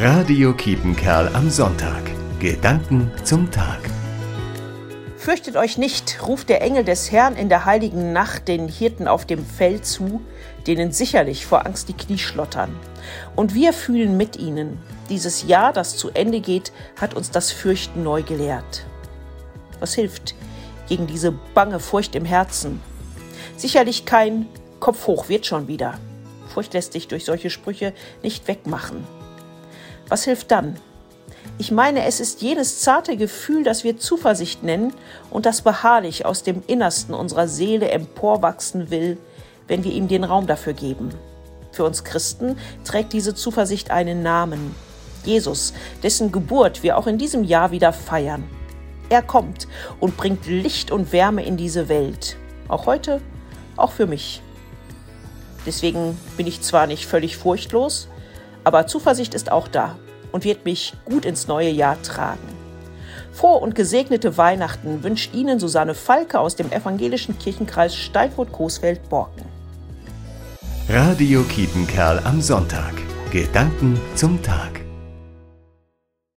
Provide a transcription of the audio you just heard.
Radio Kiepenkerl am Sonntag. Gedanken zum Tag. Fürchtet euch nicht, ruft der Engel des Herrn in der heiligen Nacht den Hirten auf dem Feld zu, denen sicherlich vor Angst die Knie schlottern. Und wir fühlen mit ihnen. Dieses Jahr, das zu Ende geht, hat uns das Fürchten neu gelehrt. Was hilft gegen diese bange Furcht im Herzen? Sicherlich kein Kopf hoch wird schon wieder. Furcht lässt sich durch solche Sprüche nicht wegmachen. Was hilft dann? Ich meine, es ist jenes zarte Gefühl, das wir Zuversicht nennen und das beharrlich aus dem Innersten unserer Seele emporwachsen will, wenn wir ihm den Raum dafür geben. Für uns Christen trägt diese Zuversicht einen Namen. Jesus, dessen Geburt wir auch in diesem Jahr wieder feiern. Er kommt und bringt Licht und Wärme in diese Welt. Auch heute, auch für mich. Deswegen bin ich zwar nicht völlig furchtlos, aber Zuversicht ist auch da und wird mich gut ins neue Jahr tragen. Frohe und gesegnete Weihnachten wünscht Ihnen Susanne Falke aus dem evangelischen Kirchenkreis Steinfurt-Coesfeld-Borken. Radio Kiepenkerl am Sonntag. Gedanken zum Tag.